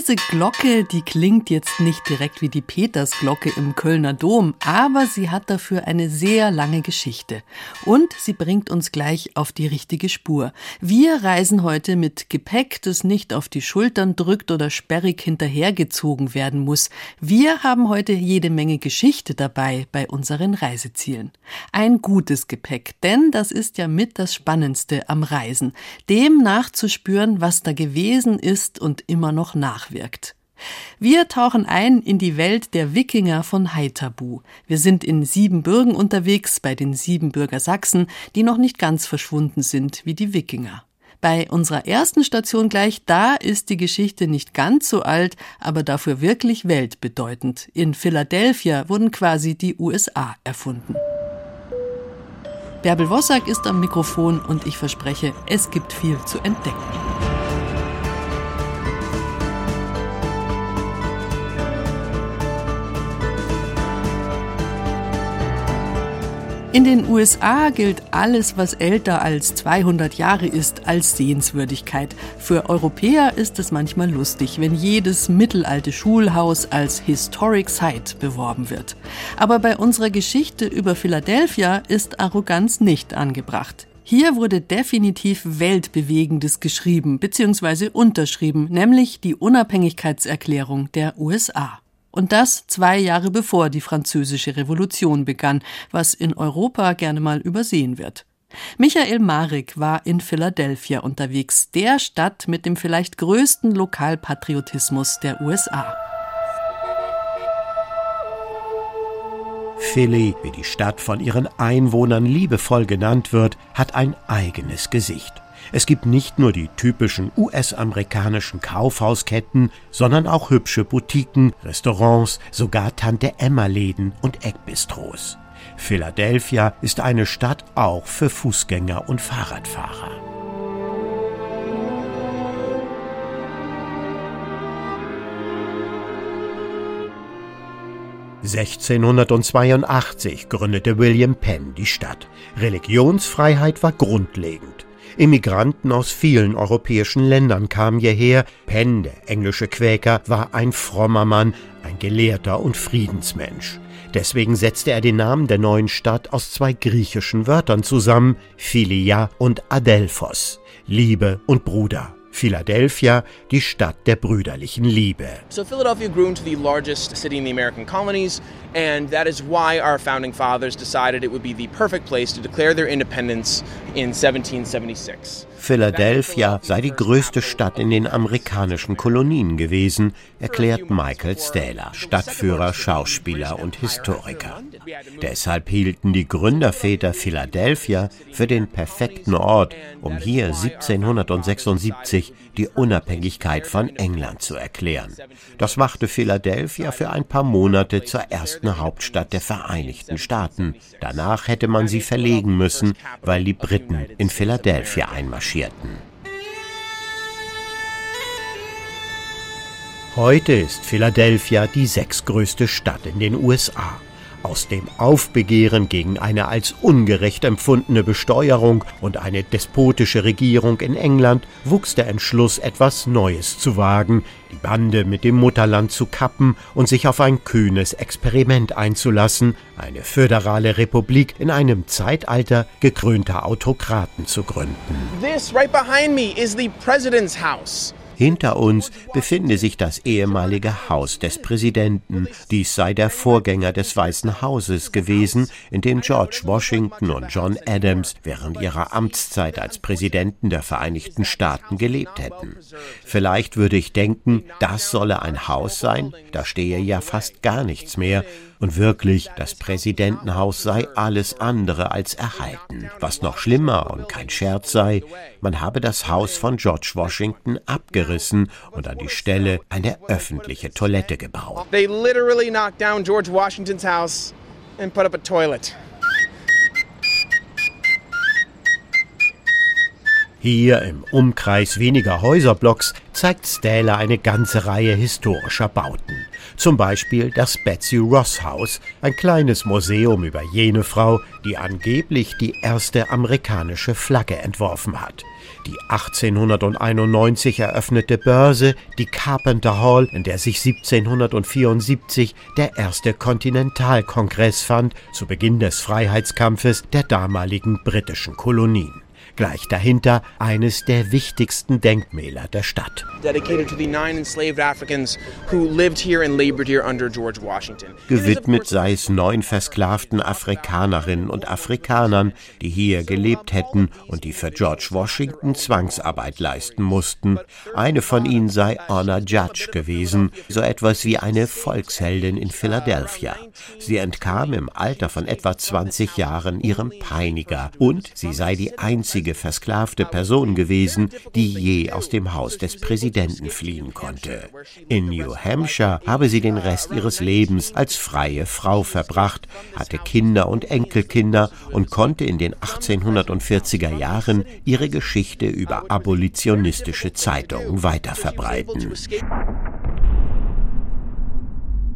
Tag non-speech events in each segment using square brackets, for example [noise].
Diese Glocke, die klingt jetzt nicht direkt wie die Petersglocke im Kölner Dom, aber sie hat dafür eine sehr lange Geschichte. Und sie bringt uns gleich auf die richtige Spur. Wir reisen heute mit Gepäck, das nicht auf die Schultern drückt oder sperrig hinterhergezogen werden muss. Wir haben heute jede Menge Geschichte dabei bei unseren Reisezielen. Ein gutes Gepäck, denn das ist ja mit das Spannendste am Reisen. Dem nachzuspüren, was da gewesen ist und immer noch nachwirkt. Wir tauchen ein in die Welt der Wikinger von Haithabu. Wir sind in Siebenbürgen unterwegs, bei den Siebenbürger Sachsen, die noch nicht ganz verschwunden sind wie die Wikinger. Bei unserer ersten Station gleich, da ist die Geschichte nicht ganz so alt, aber dafür wirklich weltbedeutend. In Philadelphia wurden quasi die USA erfunden. Bärbel Wossack ist am Mikrofon und ich verspreche, es gibt viel zu entdecken. In den USA gilt alles, was älter als 200 Jahre ist, als Sehenswürdigkeit. Für Europäer ist es manchmal lustig, wenn jedes mittelalte Schulhaus als Historic Site beworben wird. Aber bei unserer Geschichte über Philadelphia ist Arroganz nicht angebracht. Hier wurde definitiv Weltbewegendes geschrieben bzw. unterschrieben, nämlich die Unabhängigkeitserklärung der USA. Und das zwei Jahre bevor die Französische Revolution begann, was in Europa gerne mal übersehen wird. Michael Marik war in Philadelphia unterwegs, der Stadt mit dem vielleicht größten Lokalpatriotismus der USA. Philly, wie die Stadt von ihren Einwohnern liebevoll genannt wird, hat ein eigenes Gesicht. Es gibt nicht nur die typischen US-amerikanischen Kaufhausketten, sondern auch hübsche Boutiquen, Restaurants, sogar Tante-Emma-Läden und Eckbistros. Philadelphia ist eine Stadt auch für Fußgänger und Fahrradfahrer. (1682) gründete William Penn die Stadt. Religionsfreiheit war grundlegend. Immigranten aus vielen europäischen Ländern kamen hierher. Penn, der englische Quäker, war ein frommer Mann, ein Gelehrter und Friedensmensch. Deswegen setzte er den Namen der neuen Stadt aus zwei griechischen Wörtern zusammen, Philia und Adelphos, Liebe und Bruder. Philadelphia, die Stadt der brüderlichen Liebe. So Philadelphia grew into the largest city in the American colonies, and that is why our founding fathers decided it would be the perfect place to declare their independence in 1776. Philadelphia sei die größte Stadt in den amerikanischen Kolonien gewesen, erklärt Michael Stähler, Stadtführer, Schauspieler und Historiker. Deshalb hielten die Gründerväter Philadelphia für den perfekten Ort, um hier 1776 die Unabhängigkeit von England zu erklären. Das machte Philadelphia für ein paar Monate zur ersten Hauptstadt der Vereinigten Staaten. Danach hätte man sie verlegen müssen, weil die Briten in Philadelphia einmarschierten. Heute ist Philadelphia die sechstgrößte Stadt in den USA. Aus dem Aufbegehren gegen eine als ungerecht empfundene Besteuerung und eine despotische Regierung in England wuchs der Entschluss, etwas Neues zu wagen, die Bande mit dem Mutterland zu kappen und sich auf ein kühnes Experiment einzulassen, eine föderale Republik in einem Zeitalter gekrönter Autokraten zu gründen. This right behind me is the president's house. Hinter uns befinde sich das ehemalige Haus des Präsidenten. Dies sei der Vorgänger des Weißen Hauses gewesen, in dem George Washington und John Adams während ihrer Amtszeit als Präsidenten der Vereinigten Staaten gelebt hätten. Vielleicht würde ich denken, das solle ein Haus sein, da stehe ja fast gar nichts mehr, und wirklich, das Präsidentenhaus sei alles andere als erhalten. Was noch schlimmer und kein Scherz sei, man habe das Haus von George Washington abgerissen und an die Stelle eine öffentliche Toilette gebaut. They literally knocked down George Washington's house and put up a toilet. Hier im Umkreis weniger Häuserblocks zeigt Stähler eine ganze Reihe historischer Bauten. Zum Beispiel das Betsy Ross Haus, ein kleines Museum über jene Frau, die angeblich die erste amerikanische Flagge entworfen hat. Die 1891 eröffnete Börse, die Carpenter Hall, in der sich 1774 der erste Kontinentalkongress fand, zu Beginn des Freiheitskampfes der damaligen britischen Kolonien. Gleich dahinter eines der wichtigsten Denkmäler der Stadt. Gewidmet sei es neun versklavten Afrikanerinnen und Afrikanern, die hier gelebt hätten und die für George Washington Zwangsarbeit leisten mussten. Eine von ihnen sei Honor Judge gewesen, so etwas wie eine Volksheldin in Philadelphia. Sie entkam im Alter von etwa 20 Jahren ihrem Peiniger und sie sei die einzige einzige versklavte Person gewesen, die je aus dem Haus des Präsidenten fliehen konnte. In New Hampshire habe sie den Rest ihres Lebens als freie Frau verbracht, hatte Kinder und Enkelkinder und konnte in den 1840er Jahren ihre Geschichte über abolitionistische Zeitungen weiterverbreiten.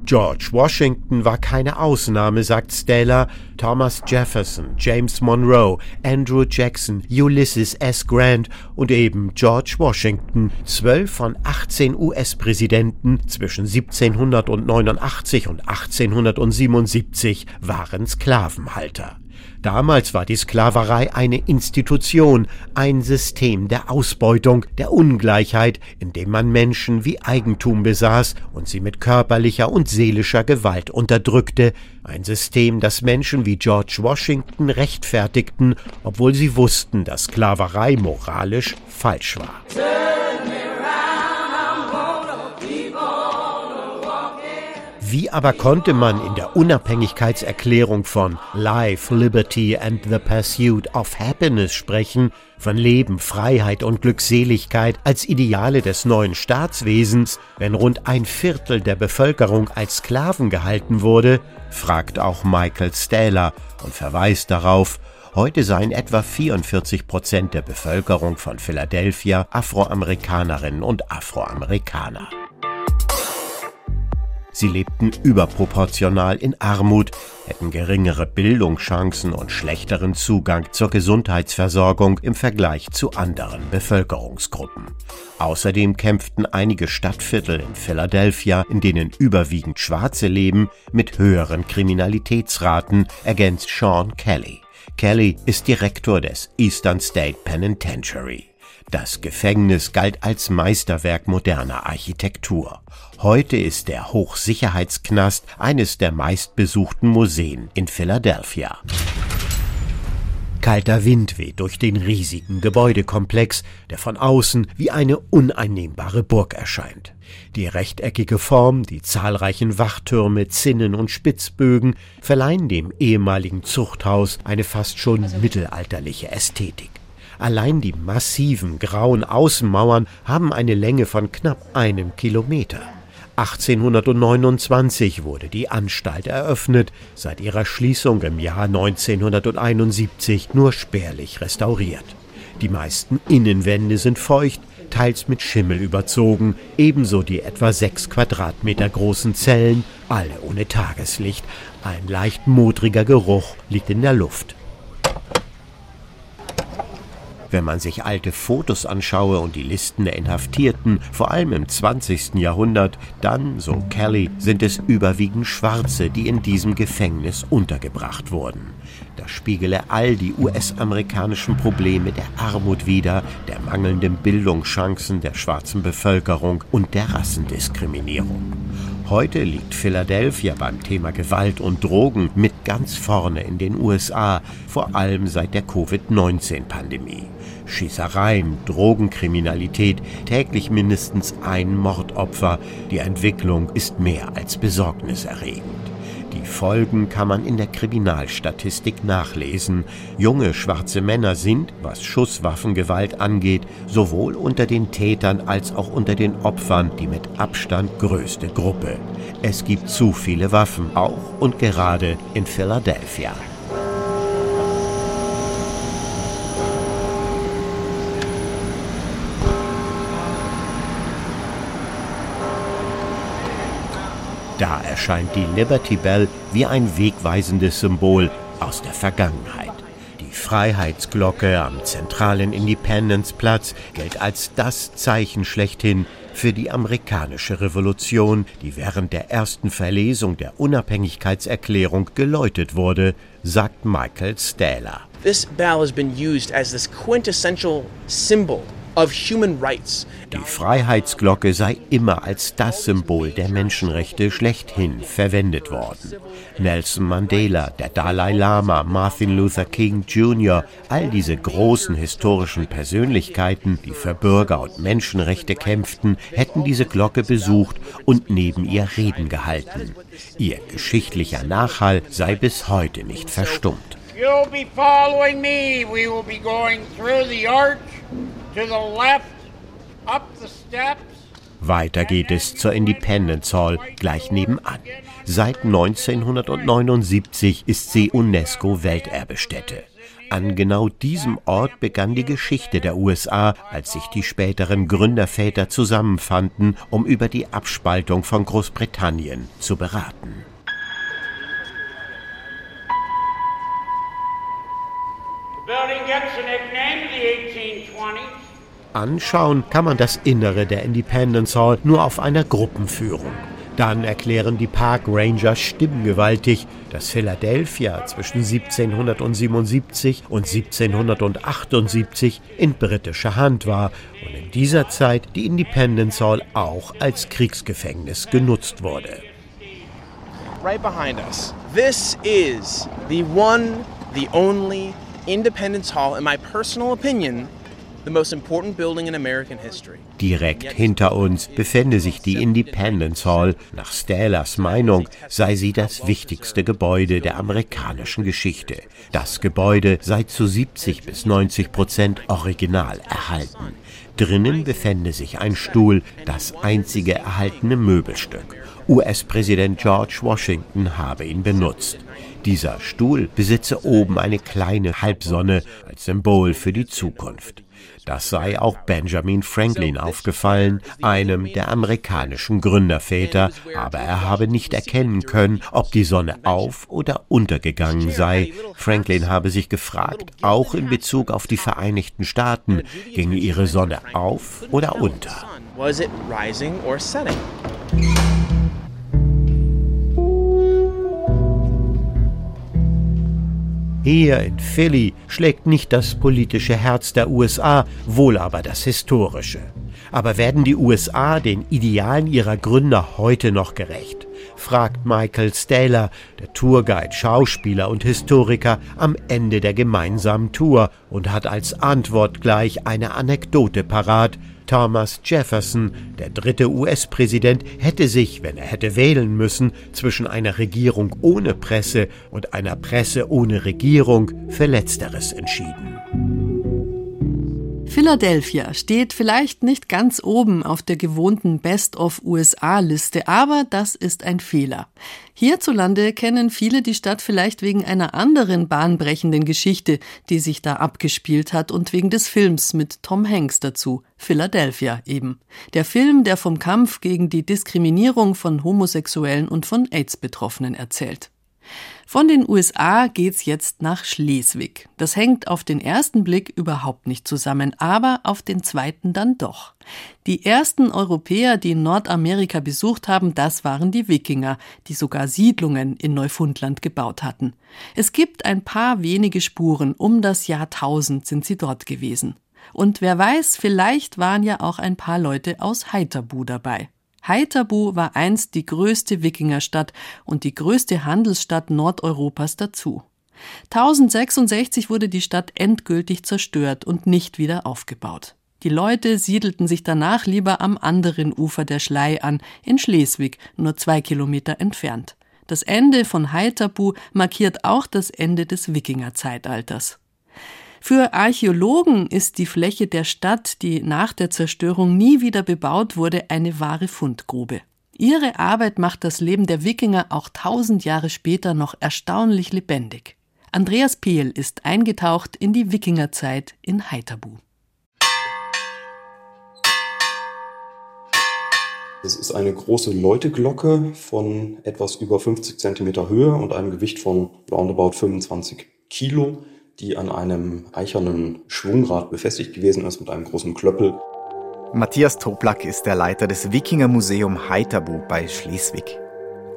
George Washington war keine Ausnahme, sagt Stella. Thomas Jefferson, James Monroe, Andrew Jackson, Ulysses S. Grant und eben George Washington, zwölf von 18 US-Präsidenten zwischen 1789 und 1877 waren Sklavenhalter. Damals war die Sklaverei eine Institution, ein System der Ausbeutung, der Ungleichheit, in dem man Menschen wie Eigentum besaß und sie mit körperlicher und seelischer Gewalt unterdrückte, ein System, das Menschen wie George Washington rechtfertigten, obwohl sie wussten, dass Sklaverei moralisch falsch war. Wie aber konnte man in der Unabhängigkeitserklärung von Life, Liberty and the Pursuit of Happiness sprechen, von Leben, Freiheit und Glückseligkeit als Ideale des neuen Staatswesens, wenn rund ein Viertel der Bevölkerung als Sklaven gehalten wurde, fragt auch Michael Stähler und verweist darauf, heute seien etwa 44 Prozent der Bevölkerung von Philadelphia Afroamerikanerinnen und Afroamerikaner. Sie lebten überproportional in Armut, hätten geringere Bildungschancen und schlechteren Zugang zur Gesundheitsversorgung im Vergleich zu anderen Bevölkerungsgruppen. Außerdem kämpften einige Stadtviertel in Philadelphia, in denen überwiegend Schwarze leben, mit höheren Kriminalitätsraten, ergänzt Sean Kelly. Kelly ist Direktor des Eastern State Penitentiary. Das Gefängnis galt als Meisterwerk moderner Architektur. Heute ist der Hochsicherheitsknast eines der meistbesuchten Museen in Philadelphia. Kalter Wind weht durch den riesigen Gebäudekomplex, der von außen wie eine uneinnehmbare Burg erscheint. Die rechteckige Form, die zahlreichen Wachtürme, Zinnen und Spitzbögen verleihen dem ehemaligen Zuchthaus eine fast schon mittelalterliche Ästhetik. Allein die massiven grauen Außenmauern haben eine Länge von knapp einem Kilometer. 1829 wurde die Anstalt eröffnet, seit ihrer Schließung im Jahr 1971 nur spärlich restauriert. Die meisten Innenwände sind feucht, teils mit Schimmel überzogen, ebenso die etwa sechs Quadratmeter großen Zellen, alle ohne Tageslicht. Ein leicht modriger Geruch liegt in der Luft. Wenn man sich alte Fotos anschaue und die Listen der Inhaftierten, vor allem im 20. Jahrhundert, dann, so Kelly, sind es überwiegend Schwarze, die in diesem Gefängnis untergebracht wurden. Das spiegele all die US-amerikanischen Probleme der Armut wider, der mangelnden Bildungschancen der schwarzen Bevölkerung und der Rassendiskriminierung. Heute liegt Philadelphia beim Thema Gewalt und Drogen mit ganz vorne in den USA, vor allem seit der Covid-19-Pandemie. Schießereien, Drogenkriminalität, täglich mindestens ein Mordopfer. Die Entwicklung ist mehr als besorgniserregend. Die Folgen kann man in der Kriminalstatistik nachlesen. Junge schwarze Männer sind, was Schusswaffengewalt angeht, sowohl unter den Tätern als auch unter den Opfern die mit Abstand größte Gruppe. Es gibt zu viele Waffen, auch und gerade in Philadelphia. Da erscheint die Liberty Bell wie ein wegweisendes Symbol aus der Vergangenheit. Die Freiheitsglocke am zentralen Independence-Platz gilt als das Zeichen schlechthin für die amerikanische Revolution, die während der ersten Verlesung der Unabhängigkeitserklärung geläutet wurde, sagt Michael Stähler. This bell has been used as this quintessential symbol. Die Freiheitsglocke sei immer als das Symbol der Menschenrechte schlechthin verwendet worden. Nelson Mandela, der Dalai Lama, Martin Luther King Jr., all diese großen historischen Persönlichkeiten, die für Bürger und Menschenrechte kämpften, hätten diese Glocke besucht und neben ihr Reden gehalten. Ihr geschichtlicher Nachhall sei bis heute nicht verstummt. You'll be following me. We will be going through the arch to the left, up the steps. Weiter geht es zur Independence Hall gleich nebenan. Seit 1979 ist sie UNESCO-Welterbestätte. An genau diesem Ort begann die Geschichte der USA, als sich die späteren Gründerväter zusammenfanden, um über die Abspaltung von Großbritannien zu beraten. Anschauen kann man das Innere der Independence Hall nur auf einer Gruppenführung. Dann erklären die Park Ranger stimmgewaltig, dass Philadelphia zwischen 1777 und 1778 in britischer Hand war und in dieser Zeit die Independence Hall auch als Kriegsgefängnis genutzt wurde. Right behind us. This is the one, the only Independence Hall, in my personal opinion, the most important building in American history. Direkt hinter uns befände sich die Independence Hall. Nach Stählers Meinung sei sie das wichtigste Gebäude der amerikanischen Geschichte. Das Gebäude sei zu 70 bis 90 Prozent original erhalten. Drinnen befände sich ein Stuhl, das einzige erhaltene Möbelstück. US-Präsident George Washington habe ihn benutzt. Dieser Stuhl besitze oben eine kleine Halbsonne als Symbol für die Zukunft. Das sei auch Benjamin Franklin aufgefallen, einem der amerikanischen Gründerväter, aber er habe nicht erkennen können, ob die Sonne auf oder untergegangen sei. Franklin habe sich gefragt, auch in Bezug auf die Vereinigten Staaten, ginge ihre Sonne auf oder unter. Hier in Philly schlägt nicht das politische Herz der USA, wohl aber das historische. Aber werden die USA den Idealen ihrer Gründer heute noch gerecht? fragt Michael Staler, der Tourguide, Schauspieler und Historiker, am Ende der gemeinsamen Tour und hat als Antwort gleich eine Anekdote parat, Thomas Jefferson, der dritte US-Präsident, hätte sich, wenn er hätte wählen müssen, zwischen einer Regierung ohne Presse und einer Presse ohne Regierung für letzteres entschieden. Philadelphia steht vielleicht nicht ganz oben auf der gewohnten Best-of-USA-Liste, aber das ist ein Fehler. Hierzulande kennen viele die Stadt vielleicht wegen einer anderen bahnbrechenden Geschichte, die sich da abgespielt hat und wegen des Films mit Tom Hanks dazu, Philadelphia eben. Der Film, der vom Kampf gegen die Diskriminierung von Homosexuellen und von AIDS-Betroffenen erzählt. Von den USA geht's jetzt nach Schleswig. Das hängt auf den ersten Blick überhaupt nicht zusammen, aber auf den zweiten dann doch. Die ersten Europäer, die Nordamerika besucht haben, das waren die Wikinger, die sogar Siedlungen in Neufundland gebaut hatten. Es gibt ein paar wenige Spuren, um das Jahrtausend sind sie dort gewesen. Und wer weiß, vielleicht waren ja auch ein paar Leute aus Heiterbu dabei. Haithabu war einst die größte Wikingerstadt und die größte Handelsstadt Nordeuropas dazu. 1066 wurde die Stadt endgültig zerstört und nicht wieder aufgebaut. Die Leute siedelten sich danach lieber am anderen Ufer der Schlei an, in Schleswig, nur zwei Kilometer entfernt. Das Ende von Haithabu markiert auch das Ende des Wikingerzeitalters. Für Archäologen ist die Fläche der Stadt, die nach der Zerstörung nie wieder bebaut wurde, eine wahre Fundgrube. Ihre Arbeit macht das Leben der Wikinger auch tausend Jahre später noch erstaunlich lebendig. Andreas Pehl ist eingetaucht in die Wikingerzeit in Heiterbu. Das ist eine große Läuteglocke von etwas über 50 Zentimeter Höhe und einem Gewicht von roundabout 25 Kilo, die an einem eichernen Schwungrad befestigt gewesen ist mit einem großen Klöppel. Matthias Toplak ist der Leiter des Wikingermuseum Heiterbu bei Schleswig.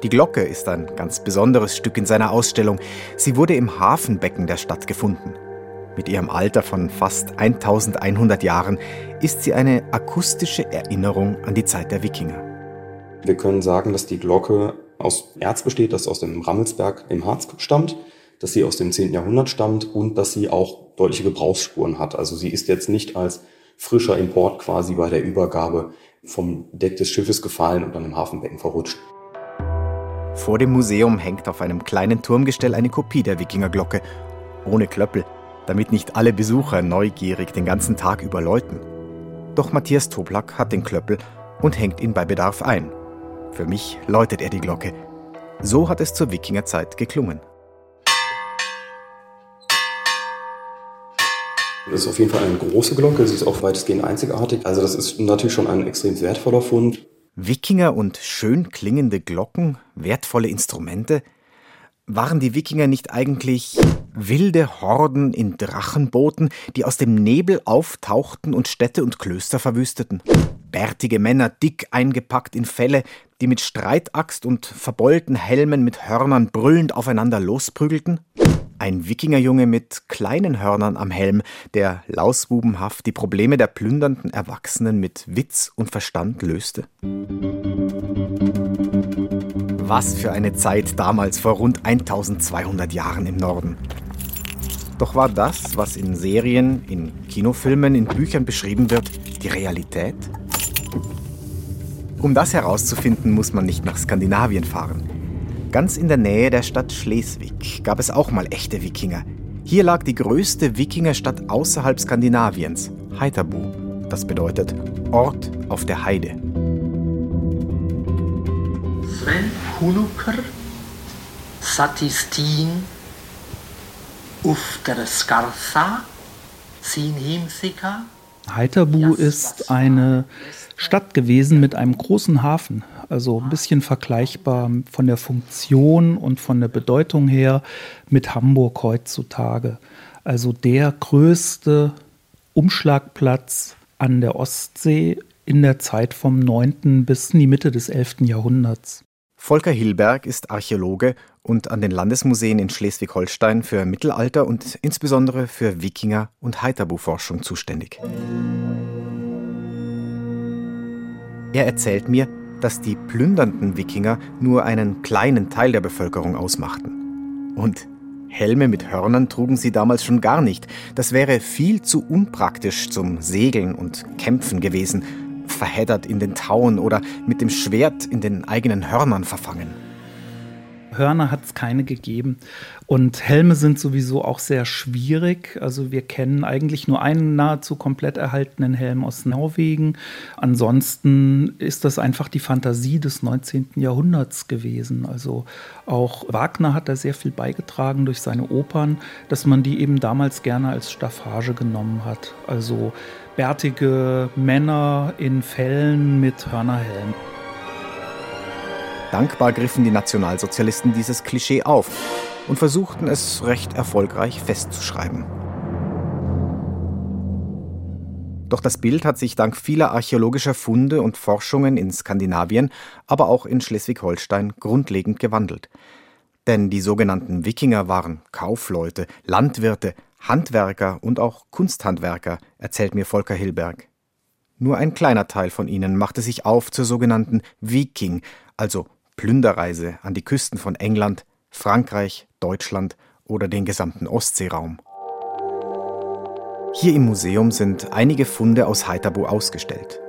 Die Glocke ist ein ganz besonderes Stück in seiner Ausstellung. Sie wurde im Hafenbecken der Stadt gefunden. Mit ihrem Alter von fast 1100 Jahren ist sie eine akustische Erinnerung an die Zeit der Wikinger. Wir können sagen, dass die Glocke aus Erz besteht, das aus dem Rammelsberg im Harz stammt, dass sie aus dem 10. Jahrhundert stammt und dass sie auch deutliche Gebrauchsspuren hat. Also sie ist jetzt nicht als frischer Import quasi bei der Übergabe vom Deck des Schiffes gefallen und dann im Hafenbecken verrutscht. Vor dem Museum hängt auf einem kleinen Turmgestell eine Kopie der Wikingerglocke, ohne Klöppel damit nicht alle Besucher neugierig den ganzen Tag über läuten. Doch Matthias Toblak hat den Klöppel und hängt ihn bei Bedarf ein. Für mich läutet er die Glocke. So hat es zur Wikingerzeit geklungen. Das ist auf jeden Fall eine große Glocke, sie ist auch weitestgehend einzigartig. Also das ist natürlich schon ein extrem wertvoller Fund. Wikinger und schön klingende Glocken, wertvolle Instrumente – waren die Wikinger nicht eigentlich wilde Horden in Drachenbooten, die aus dem Nebel auftauchten und Städte und Klöster verwüsteten? Bärtige Männer, dick eingepackt in Felle, die mit Streitaxt und verbeulten Helmen mit Hörnern brüllend aufeinander losprügelten? Ein Wikingerjunge mit kleinen Hörnern am Helm, der lausbubenhaft die Probleme der plündernden Erwachsenen mit Witz und Verstand löste? Was für eine Zeit damals vor rund 1200 Jahren im Norden. Doch war das, was in Serien, in Kinofilmen, in Büchern beschrieben wird, die Realität? Um das herauszufinden, muss man nicht nach Skandinavien fahren. Ganz in der Nähe der Stadt Schleswig gab es auch mal echte Wikinger. Hier lag die größte Wikingerstadt außerhalb Skandinaviens, Heiterbu. Das bedeutet Ort auf der Heide. Sven Huluker Satistin Ufter Skarsa Sinhimsika Heiterbu ist eine Stadt gewesen mit einem großen Hafen, also ein bisschen vergleichbar von der Funktion und von der Bedeutung her mit Hamburg heutzutage. Also der größte Umschlagplatz an der Ostsee in der Zeit vom 9. bis in die Mitte des 11. Jahrhunderts. Volker Hilberg ist Archäologe und an den Landesmuseen in Schleswig-Holstein für Mittelalter und insbesondere für Wikinger- und Heiterbu-Forschung zuständig. Er erzählt mir, dass die plündernden Wikinger nur einen kleinen Teil der Bevölkerung ausmachten. Und Helme mit Hörnern trugen sie damals schon gar nicht. Das wäre viel zu unpraktisch zum Segeln und Kämpfen gewesen verheddert in den Tauen oder mit dem Schwert in den eigenen Hörnern verfangen. Hörner hat es keine gegeben. Und Helme sind sowieso auch sehr schwierig. Also wir kennen eigentlich nur einen nahezu komplett erhaltenen Helm aus Norwegen. Ansonsten ist das einfach die Fantasie des 19. Jahrhunderts gewesen. Also auch Wagner hat da sehr viel beigetragen durch seine Opern, dass man die eben damals gerne als Staffage genommen hat. Also bärtige Männer in Fellen mit Hörnerhelm. Dankbar griffen die Nationalsozialisten dieses Klischee auf und versuchten es recht erfolgreich festzuschreiben. Doch das Bild hat sich dank vieler archäologischer Funde und Forschungen in Skandinavien, aber auch in Schleswig-Holstein grundlegend gewandelt. Denn die sogenannten Wikinger waren Kaufleute, Landwirte, Handwerker und auch Kunsthandwerker, erzählt mir Volker Hilberg. Nur ein kleiner Teil von ihnen machte sich auf zur sogenannten Viking, also Plünderreise an die Küsten von England, Frankreich, Deutschland oder den gesamten Ostseeraum. Hier im Museum sind einige Funde aus Heiterbu ausgestellt.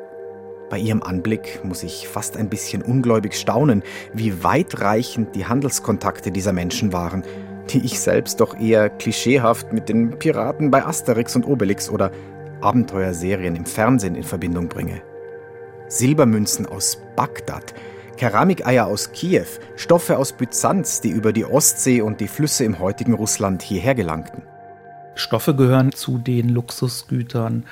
Bei ihrem Anblick muss ich fast ein bisschen ungläubig staunen, wie weitreichend die Handelskontakte dieser Menschen waren die ich selbst doch eher klischeehaft mit den Piraten bei Asterix und Obelix oder Abenteuerserien im Fernsehen in Verbindung bringe. Silbermünzen aus Bagdad, Keramikeier aus Kiew, Stoffe aus Byzanz, die über die Ostsee und die Flüsse im heutigen Russland hierher gelangten. Stoffe gehören zu den Luxusgütern,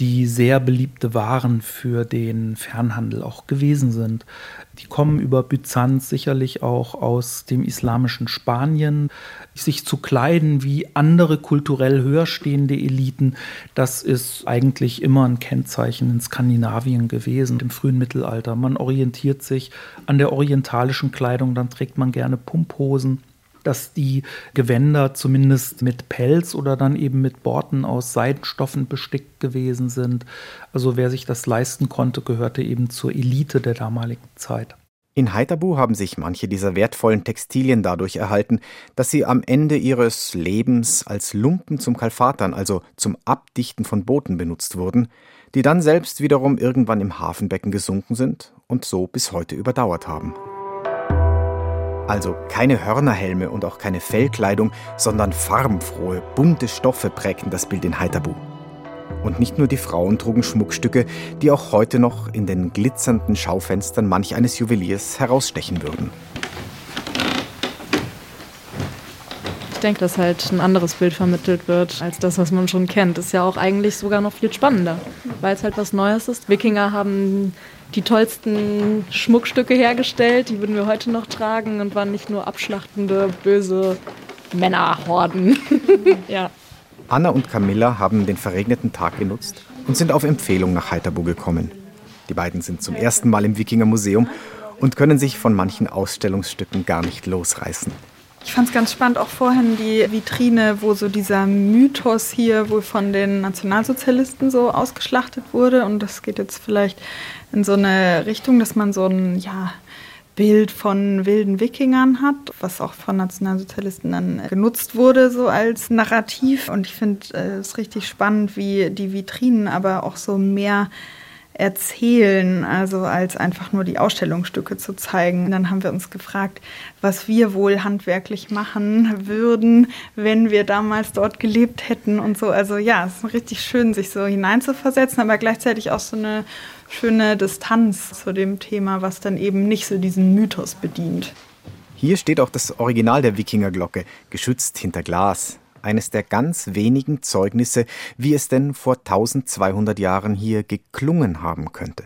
die sehr beliebte Waren für den Fernhandel auch gewesen sind. Die kommen über Byzanz sicherlich auch aus dem islamischen Spanien. Sich zu kleiden wie andere kulturell höher stehende Eliten, das ist eigentlich immer ein Kennzeichen in Skandinavien gewesen, im frühen Mittelalter. Man orientiert sich an der orientalischen Kleidung, dann trägt man gerne Pumphosen dass die Gewänder zumindest mit Pelz oder dann eben mit Borten aus Seidenstoffen bestickt gewesen sind. Also wer sich das leisten konnte, gehörte eben zur Elite der damaligen Zeit. In Haithabu haben sich manche dieser wertvollen Textilien dadurch erhalten, dass sie am Ende ihres Lebens als Lumpen zum Kalfatern, also zum Abdichten von Booten benutzt wurden, die dann selbst wiederum irgendwann im Hafenbecken gesunken sind und so bis heute überdauert haben. Also keine Hörnerhelme und auch keine Fellkleidung, sondern farbenfrohe, bunte Stoffe prägten das Bild in Haithabu. Und nicht nur die Frauen trugen Schmuckstücke, die auch heute noch in den glitzernden Schaufenstern manch eines Juweliers herausstechen würden. Ich denke, dass halt ein anderes Bild vermittelt wird als das, was man schon kennt. Ist ja auch eigentlich sogar noch viel spannender, weil es halt was Neues ist. Wikinger haben die tollsten Schmuckstücke hergestellt, die würden wir heute noch tragen und waren nicht nur abschlachtende, böse Männerhorden. [laughs] ja. Anna und Camilla haben den verregneten Tag genutzt und sind auf Empfehlung nach Heiterbu gekommen. Die beiden sind zum ersten Mal im Wikinger Museum und können sich von manchen Ausstellungsstücken gar nicht losreißen. Ich fand es ganz spannend, auch vorhin die Vitrine, wo so dieser Mythos hier wohl von den Nationalsozialisten so ausgeschlachtet wurde. Und das geht jetzt vielleicht in so eine Richtung, dass man so ein ja, Bild von wilden Wikingern hat, was auch von Nationalsozialisten dann genutzt wurde, so als Narrativ. Und ich finde äh, es richtig spannend, wie die Vitrinen aber auch so mehr erzählen, also als einfach nur die Ausstellungsstücke zu zeigen. Und dann haben wir uns gefragt, was wir wohl handwerklich machen würden, wenn wir damals dort gelebt hätten und so. Also ja, es ist richtig schön, sich so hineinzuversetzen, aber gleichzeitig auch so eine schöne Distanz zu dem Thema, was dann eben nicht so diesen Mythos bedient. Hier steht auch das Original der Wikingerglocke, geschützt hinter Glas. Eines der ganz wenigen Zeugnisse, wie es denn vor 1200 Jahren hier geklungen haben könnte.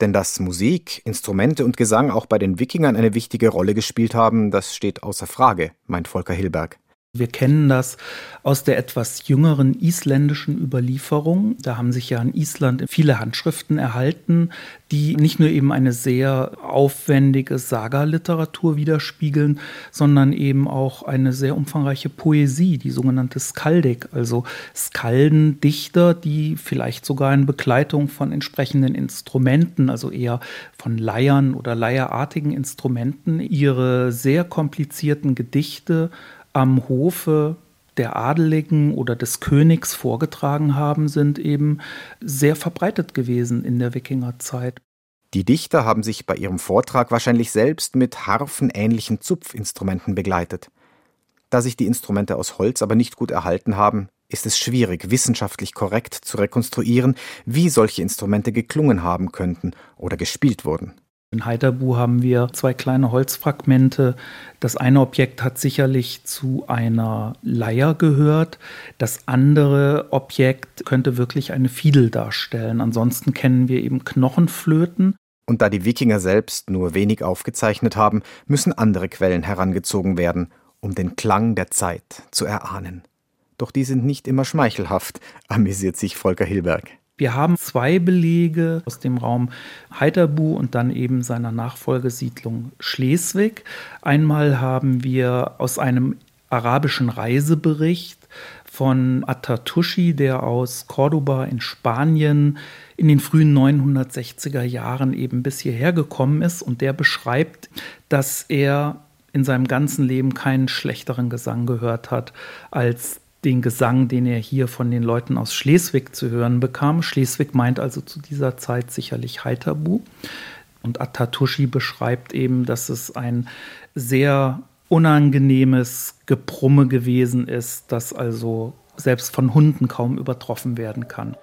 Denn dass Musik, Instrumente und Gesang auch bei den Wikingern eine wichtige Rolle gespielt haben, das steht außer Frage, meint Volker Hilberg. Wir kennen das aus der etwas jüngeren isländischen Überlieferung. Da haben sich ja in Island viele Handschriften erhalten, die nicht nur eben eine sehr aufwendige Saga-Literatur widerspiegeln, sondern eben auch eine sehr umfangreiche Poesie, die sogenannte Skaldik, also Skalden, Dichter, die vielleicht sogar in Begleitung von entsprechenden Instrumenten, also eher von Leiern oder leierartigen Instrumenten, ihre sehr komplizierten Gedichte am Hofe der Adeligen oder des Königs vorgetragen haben, sind eben sehr verbreitet gewesen in der Wikingerzeit. Die Dichter haben sich bei ihrem Vortrag wahrscheinlich selbst mit harfenähnlichen Zupfinstrumenten begleitet. Da sich die Instrumente aus Holz aber nicht gut erhalten haben, ist es schwierig, wissenschaftlich korrekt zu rekonstruieren, wie solche Instrumente geklungen haben könnten oder gespielt wurden. In Heiterbu haben wir zwei kleine Holzfragmente. Das eine Objekt hat sicherlich zu einer Leier gehört. Das andere Objekt könnte wirklich eine Fiedel darstellen. Ansonsten kennen wir eben Knochenflöten. Und da die Wikinger selbst nur wenig aufgezeichnet haben, müssen andere Quellen herangezogen werden, um den Klang der Zeit zu erahnen. Doch die sind nicht immer schmeichelhaft, amüsiert sich Volker Hilberg. Wir haben zwei Belege aus dem Raum Heiterbu und dann eben seiner Nachfolgesiedlung Schleswig. Einmal haben wir aus einem arabischen Reisebericht von Atatushi, der aus Cordoba in Spanien in den frühen 960er Jahren eben bis hierher gekommen ist und der beschreibt, dass er in seinem ganzen Leben keinen schlechteren Gesang gehört hat als den Gesang, den er hier von den Leuten aus Schleswig zu hören bekam. Schleswig meint also zu dieser Zeit sicherlich Heiterbu. Und Atatushi beschreibt eben, dass es ein sehr unangenehmes Gebrumme gewesen ist, das also selbst von Hunden kaum übertroffen werden kann.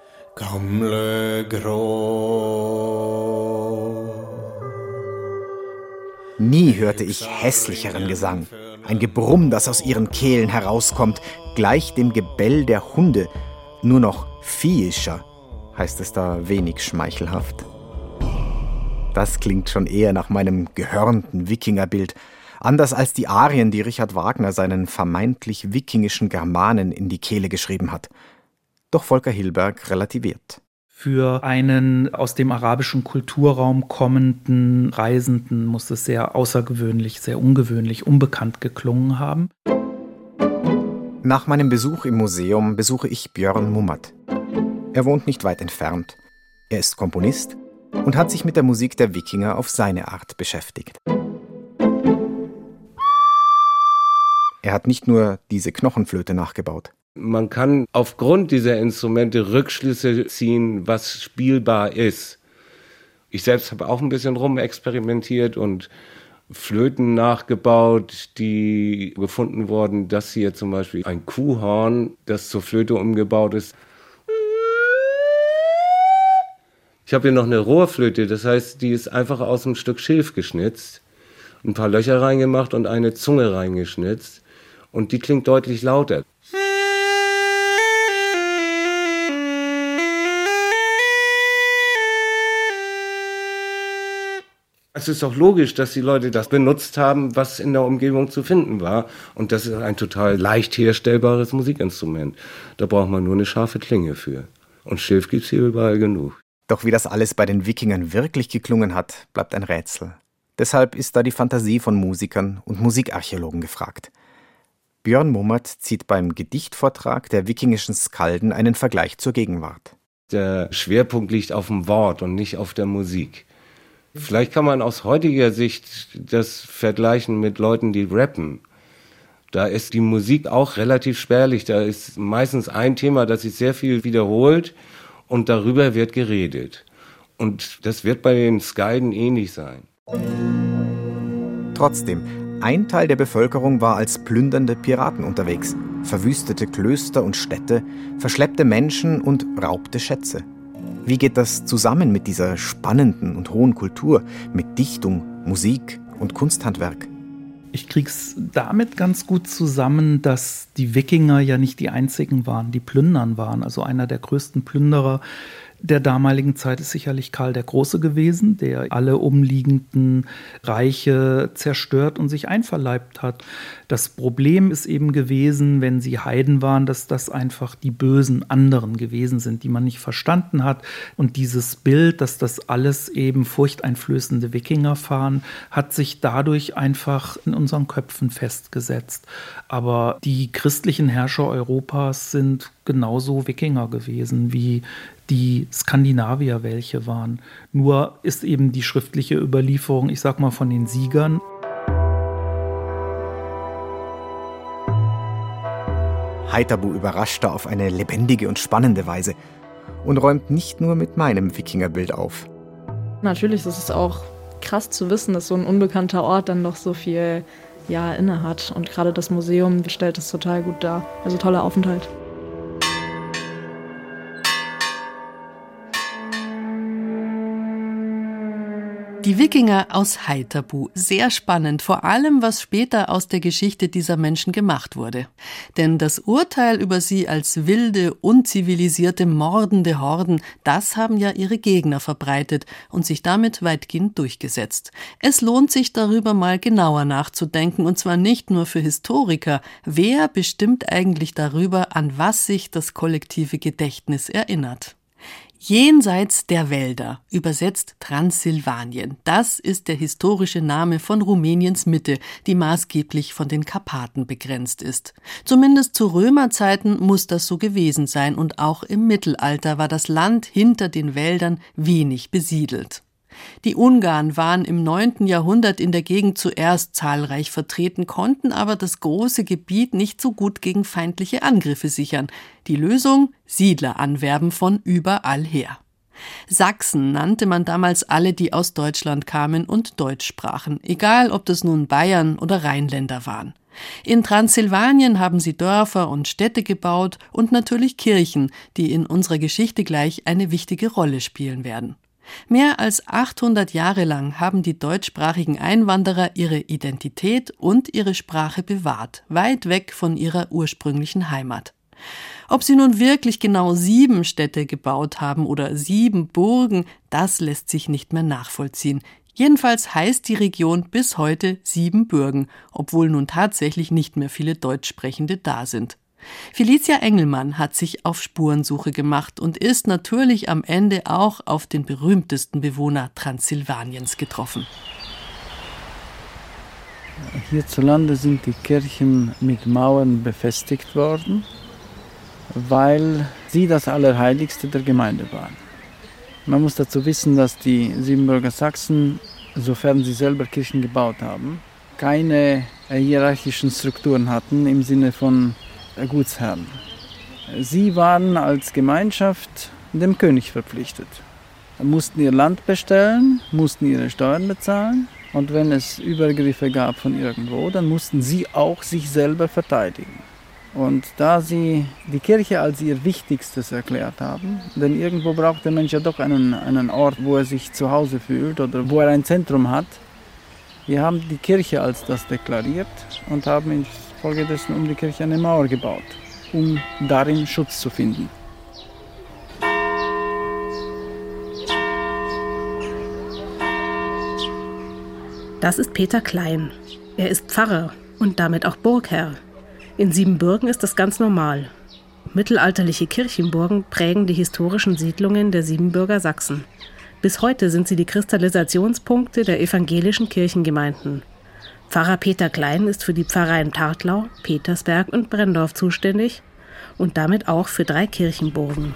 Nie hörte ich hässlicheren Gesang ein Gebrumm, das aus ihren Kehlen herauskommt, gleich dem Gebell der Hunde, nur noch viehischer. heißt es da wenig schmeichelhaft. Das klingt schon eher nach meinem gehörnten Wikingerbild, anders als die Arien, die Richard Wagner seinen vermeintlich wikingischen Germanen in die Kehle geschrieben hat. Doch Volker Hilberg relativiert. Für einen aus dem arabischen Kulturraum kommenden Reisenden muss es sehr außergewöhnlich, sehr ungewöhnlich, unbekannt geklungen haben. Nach meinem Besuch im Museum besuche ich Björn Mummert. Er wohnt nicht weit entfernt. Er ist Komponist und hat sich mit der Musik der Wikinger auf seine Art beschäftigt. Er hat nicht nur diese Knochenflöte nachgebaut. Man kann aufgrund dieser Instrumente Rückschlüsse ziehen, was spielbar ist. Ich selbst habe auch ein bisschen rumexperimentiert und Flöten nachgebaut, die gefunden wurden. Das hier zum Beispiel ein Kuhhorn, das zur Flöte umgebaut ist. Ich habe hier noch eine Rohrflöte, das heißt, die ist einfach aus einem Stück Schilf geschnitzt, ein paar Löcher reingemacht und eine Zunge reingeschnitzt und die klingt deutlich lauter. Es ist auch logisch, dass die Leute das benutzt haben, was in der Umgebung zu finden war. Und das ist ein total leicht herstellbares Musikinstrument. Da braucht man nur eine scharfe Klinge für. Und Schilf gibt's hier überall genug. Doch wie das alles bei den Wikingern wirklich geklungen hat, bleibt ein Rätsel. Deshalb ist da die Fantasie von Musikern und Musikarchäologen gefragt. Björn Mummert zieht beim Gedichtvortrag der wikingischen Skalden einen Vergleich zur Gegenwart. Der Schwerpunkt liegt auf dem Wort und nicht auf der Musik. Vielleicht kann man aus heutiger Sicht das vergleichen mit Leuten, die rappen. Da ist die Musik auch relativ spärlich. Da ist meistens ein Thema, das sich sehr viel wiederholt und darüber wird geredet. Und das wird bei den Skyden ähnlich sein. Trotzdem, ein Teil der Bevölkerung war als plündernde Piraten unterwegs, verwüstete Klöster und Städte, verschleppte Menschen und raubte Schätze. Wie geht das zusammen mit dieser spannenden und hohen Kultur, mit Dichtung, Musik und Kunsthandwerk? Ich krieg's damit ganz gut zusammen, dass die Wikinger ja nicht die einzigen waren, die plündern waren. Also einer der größten Plünderer der damaligen Zeit ist sicherlich Karl der Große gewesen, der alle umliegenden Reiche zerstört und sich einverleibt hat. Das Problem ist eben gewesen, wenn sie Heiden waren, dass das einfach die bösen anderen gewesen sind, die man nicht verstanden hat. Und dieses Bild, dass das alles eben furchteinflößende Wikinger fahren, hat sich dadurch einfach in unseren Köpfen festgesetzt. Aber die christlichen Herrscher Europas sind genauso Wikinger gewesen wie die Skandinavier welche waren. Nur ist eben die schriftliche Überlieferung, ich sag mal, von den Siegern. Heiterbu überrascht da auf eine lebendige und spannende Weise und räumt nicht nur mit meinem Wikingerbild auf. Natürlich ist es auch krass zu wissen, dass so ein unbekannter Ort dann noch so viel ja, inne hat. Und gerade das Museum stellt es total gut dar. Also toller Aufenthalt. Die Wikinger aus Heiterbu. Sehr spannend, vor allem was später aus der Geschichte dieser Menschen gemacht wurde. Denn das Urteil über sie als wilde, unzivilisierte, mordende Horden, das haben ja ihre Gegner verbreitet und sich damit weitgehend durchgesetzt. Es lohnt sich darüber mal genauer nachzudenken und zwar nicht nur für Historiker. Wer bestimmt eigentlich darüber, an was sich das kollektive Gedächtnis erinnert? Jenseits der Wälder, übersetzt Transsilvanien. Das ist der historische Name von Rumäniens Mitte, die maßgeblich von den Karpaten begrenzt ist. Zumindest zu Römerzeiten muss das so gewesen sein und auch im Mittelalter war das Land hinter den Wäldern wenig besiedelt. Die Ungarn waren im 9. Jahrhundert in der Gegend zuerst zahlreich vertreten, konnten aber das große Gebiet nicht so gut gegen feindliche Angriffe sichern. Die Lösung? Siedler anwerben von überall her. Sachsen nannte man damals alle, die aus Deutschland kamen und Deutsch sprachen, egal ob das nun Bayern oder Rheinländer waren. In Transsilvanien haben sie Dörfer und Städte gebaut und natürlich Kirchen, die in unserer Geschichte gleich eine wichtige Rolle spielen werden. Mehr als 800 Jahre lang haben die deutschsprachigen Einwanderer ihre Identität und ihre Sprache bewahrt, weit weg von ihrer ursprünglichen Heimat. Ob sie nun wirklich genau sieben Städte gebaut haben oder sieben Burgen, das lässt sich nicht mehr nachvollziehen. Jedenfalls heißt die Region bis heute Siebenbürgen, obwohl nun tatsächlich nicht mehr viele Deutschsprechende da sind. Felicia Engelmann hat sich auf Spurensuche gemacht und ist natürlich am Ende auch auf den berühmtesten Bewohner Transsilvaniens getroffen. Hierzulande sind die Kirchen mit Mauern befestigt worden, weil sie das Allerheiligste der Gemeinde waren. Man muss dazu wissen, dass die Siebenbürger Sachsen, sofern sie selber Kirchen gebaut haben, keine hierarchischen Strukturen hatten im Sinne von Gutsherren. Sie waren als Gemeinschaft dem König verpflichtet, mussten ihr Land bestellen, mussten ihre Steuern bezahlen und wenn es Übergriffe gab von irgendwo, dann mussten sie auch sich selber verteidigen. Und da sie die Kirche als ihr Wichtigstes erklärt haben, denn irgendwo braucht der Mensch ja doch einen, einen Ort, wo er sich zu Hause fühlt oder wo er ein Zentrum hat, wir haben die Kirche als das deklariert und haben infolgedessen um die Kirche eine Mauer gebaut, um darin Schutz zu finden. Das ist Peter Klein. Er ist Pfarrer und damit auch Burgherr. In Siebenbürgen ist das ganz normal. Mittelalterliche Kirchenburgen prägen die historischen Siedlungen der Siebenbürger Sachsen. Bis heute sind sie die Kristallisationspunkte der evangelischen Kirchengemeinden. Pfarrer Peter Klein ist für die Pfarreien Tartlau, Petersberg und Brenndorf zuständig und damit auch für drei Kirchenburgen.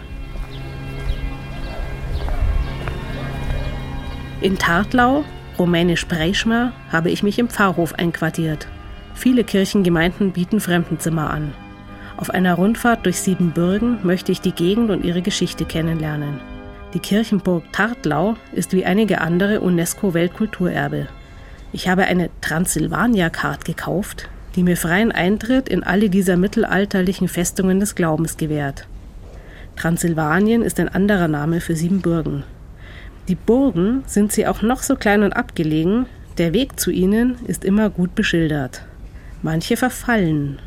In Tartlau, rumänisch Preischma, habe ich mich im Pfarrhof einquartiert. Viele Kirchengemeinden bieten Fremdenzimmer an. Auf einer Rundfahrt durch Siebenbürgen möchte ich die Gegend und ihre Geschichte kennenlernen. Die Kirchenburg Tartlau ist wie einige andere UNESCO-Weltkulturerbe. Ich habe eine Transsilvania-Card gekauft, die mir freien Eintritt in alle dieser mittelalterlichen Festungen des Glaubens gewährt. Transsilvanien ist ein anderer Name für Siebenbürgen. Die Burgen sind sie auch noch so klein und abgelegen, der Weg zu ihnen ist immer gut beschildert. Manche verfallen.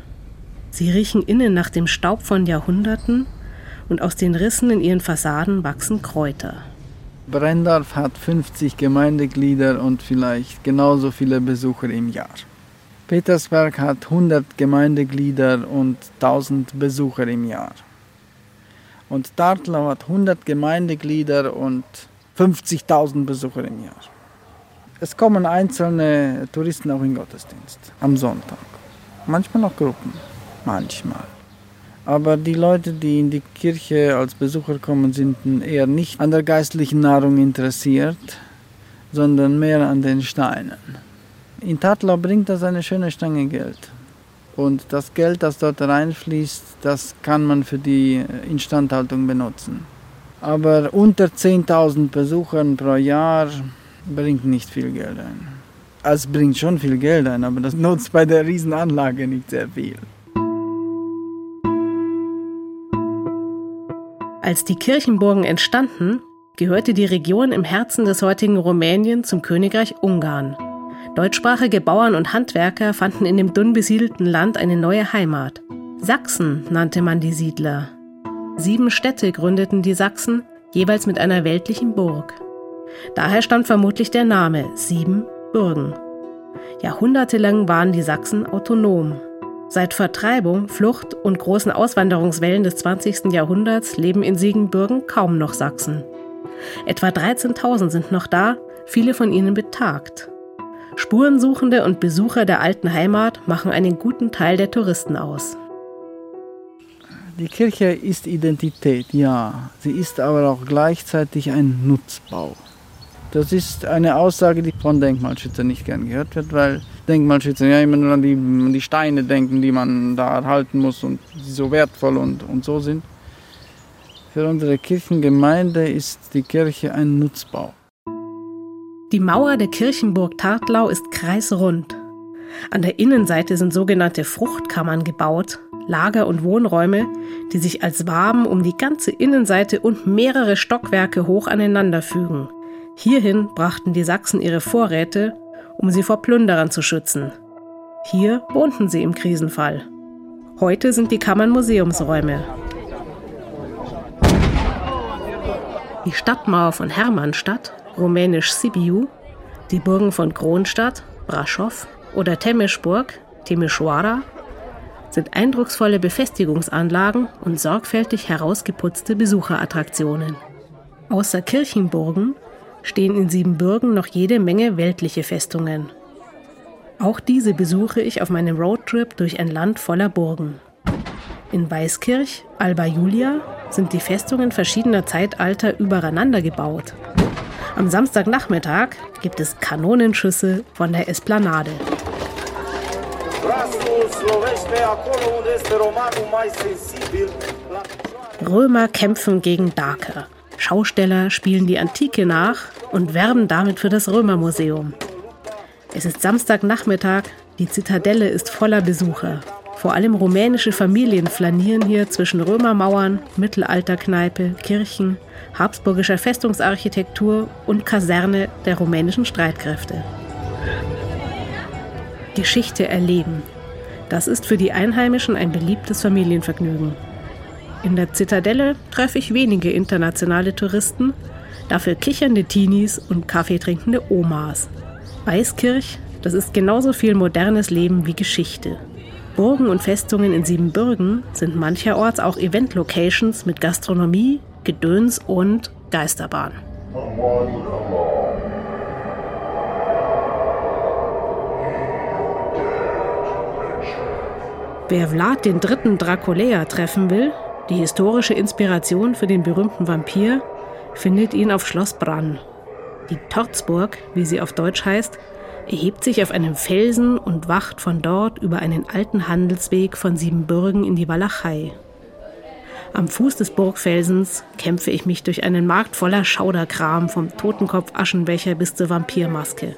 Sie riechen innen nach dem Staub von Jahrhunderten und aus den Rissen in ihren Fassaden wachsen Kräuter. Brenndorf hat 50 Gemeindeglieder und vielleicht genauso viele Besucher im Jahr. Petersberg hat 100 Gemeindeglieder und 1000 Besucher im Jahr. Und Tartlau hat 100 Gemeindeglieder und 50.000 Besucher im Jahr. Es kommen einzelne Touristen auch in Gottesdienst am Sonntag. Manchmal auch Gruppen. Manchmal. Aber die Leute, die in die Kirche als Besucher kommen, sind eher nicht an der geistlichen Nahrung interessiert, sondern mehr an den Steinen. In Tatlau bringt das eine schöne Stange Geld. Und das Geld, das dort reinfließt, das kann man für die Instandhaltung benutzen. Aber unter 10.000 Besuchern pro Jahr bringt nicht viel Geld ein. Es bringt schon viel Geld ein, aber das nutzt bei der Riesenanlage nicht sehr viel. Als die Kirchenburgen entstanden, gehörte die Region im Herzen des heutigen Rumänien zum Königreich Ungarn. Deutschsprachige Bauern und Handwerker fanden in dem dünn besiedelten Land eine neue Heimat. Sachsen nannte man die Siedler. Sieben Städte gründeten die Sachsen, jeweils mit einer weltlichen Burg. Daher stammt vermutlich der Name Sieben Bürgen. Jahrhundertelang waren die Sachsen autonom. Seit Vertreibung, Flucht und großen Auswanderungswellen des 20. Jahrhunderts leben in Siebenbürgen kaum noch Sachsen. Etwa 13.000 sind noch da, viele von ihnen betagt. Spurensuchende und Besucher der alten Heimat machen einen guten Teil der Touristen aus. Die Kirche ist Identität, ja. Sie ist aber auch gleichzeitig ein Nutzbau. Das ist eine Aussage, die von Denkmalschützern nicht gern gehört wird, weil Denkmalschützer ja immer nur an die, an die Steine denken, die man da erhalten muss und die so wertvoll und, und so sind. Für unsere Kirchengemeinde ist die Kirche ein Nutzbau. Die Mauer der Kirchenburg Tartlau ist kreisrund. An der Innenseite sind sogenannte Fruchtkammern gebaut, Lager- und Wohnräume, die sich als Waben um die ganze Innenseite und mehrere Stockwerke hoch aneinander fügen. Hierhin brachten die Sachsen ihre Vorräte, um sie vor Plünderern zu schützen. Hier wohnten sie im Krisenfall. Heute sind die Kammern Museumsräume. Die Stadtmauer von Hermannstadt, rumänisch Sibiu, die Burgen von Kronstadt, Braschow oder Temeschburg, Timișoara, sind eindrucksvolle Befestigungsanlagen und sorgfältig herausgeputzte Besucherattraktionen. Außer Kirchenburgen stehen in Siebenbürgen noch jede Menge weltliche Festungen. Auch diese besuche ich auf meinem Roadtrip durch ein Land voller Burgen. In Weißkirch, Alba Julia, sind die Festungen verschiedener Zeitalter übereinander gebaut. Am Samstagnachmittag gibt es Kanonenschüsse von der Esplanade. Römer kämpfen gegen Daker. Schausteller spielen die Antike nach und werben damit für das Römermuseum. Es ist Samstagnachmittag, die Zitadelle ist voller Besucher. Vor allem rumänische Familien flanieren hier zwischen Römermauern, Mittelalterkneipe, Kirchen, habsburgischer Festungsarchitektur und Kaserne der rumänischen Streitkräfte. Geschichte erleben. Das ist für die Einheimischen ein beliebtes Familienvergnügen. In der Zitadelle treffe ich wenige internationale Touristen, dafür kichernde Teenies und kaffeetrinkende Omas. Weißkirch, das ist genauso viel modernes Leben wie Geschichte. Burgen und Festungen in Siebenbürgen sind mancherorts auch Event-Locations mit Gastronomie, Gedöns und Geisterbahn. Wer Vlad den dritten Draculea treffen will, die historische Inspiration für den berühmten Vampir, findet ihn auf Schloss Brann. Die Torzburg, wie sie auf Deutsch heißt, erhebt sich auf einem Felsen und wacht von dort über einen alten Handelsweg von Siebenbürgen in die Walachei. Am Fuß des Burgfelsens kämpfe ich mich durch einen Markt voller Schauderkram vom Totenkopf-Aschenbecher bis zur Vampirmaske.